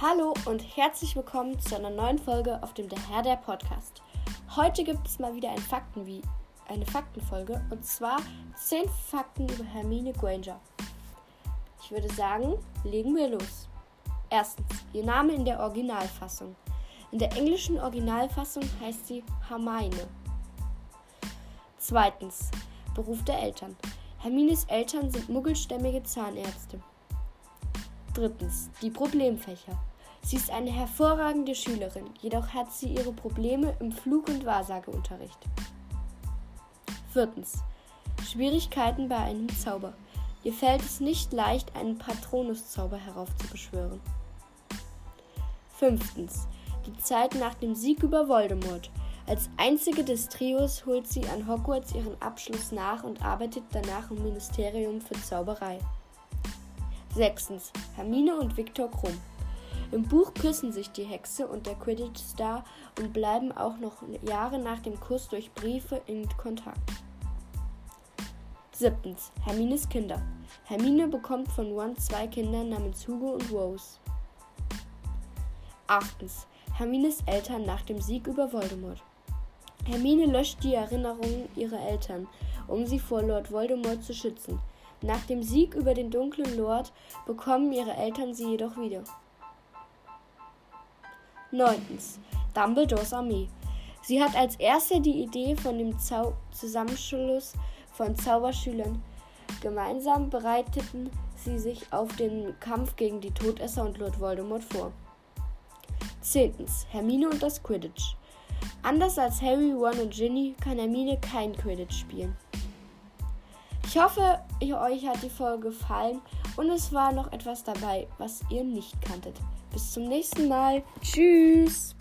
Hallo und herzlich willkommen zu einer neuen Folge auf dem Der Herr der Podcast. Heute gibt es mal wieder ein Fakten wie eine Faktenfolge und zwar 10 Fakten über Hermine Granger. Ich würde sagen, legen wir los. Erstens, ihr Name in der Originalfassung. In der englischen Originalfassung heißt sie Hermine. Zweitens, Beruf der Eltern. Hermines Eltern sind muggelstämmige Zahnärzte. Drittens, die Problemfächer. Sie ist eine hervorragende Schülerin, jedoch hat sie ihre Probleme im Flug- und Wahrsageunterricht. Viertens, Schwierigkeiten bei einem Zauber. Ihr fällt es nicht leicht, einen Patronuszauber heraufzubeschwören. Fünftens, die Zeit nach dem Sieg über Voldemort. Als einzige des Trios holt sie an Hogwarts ihren Abschluss nach und arbeitet danach im Ministerium für Zauberei. Sechstens. Hermine und Viktor Krumm. Im Buch küssen sich die Hexe und der Quidditch-Star und bleiben auch noch Jahre nach dem Kuss durch Briefe in Kontakt. Siebtens. Hermines Kinder. Hermine bekommt von Ron zwei Kinder namens Hugo und Rose. Achtens. Hermines Eltern nach dem Sieg über Voldemort. Hermine löscht die Erinnerungen ihrer Eltern, um sie vor Lord Voldemort zu schützen. Nach dem Sieg über den dunklen Lord bekommen ihre Eltern sie jedoch wieder. 9. Dumbledores Armee. Sie hat als erste die Idee von dem Zau Zusammenschluss von Zauberschülern. Gemeinsam bereiteten sie sich auf den Kampf gegen die Todesser und Lord Voldemort vor. 10. Hermine und das Quidditch. Anders als Harry, Ron und Ginny kann Hermine kein Quidditch spielen. Ich hoffe, euch hat die Folge gefallen und es war noch etwas dabei, was ihr nicht kanntet. Bis zum nächsten Mal. Tschüss.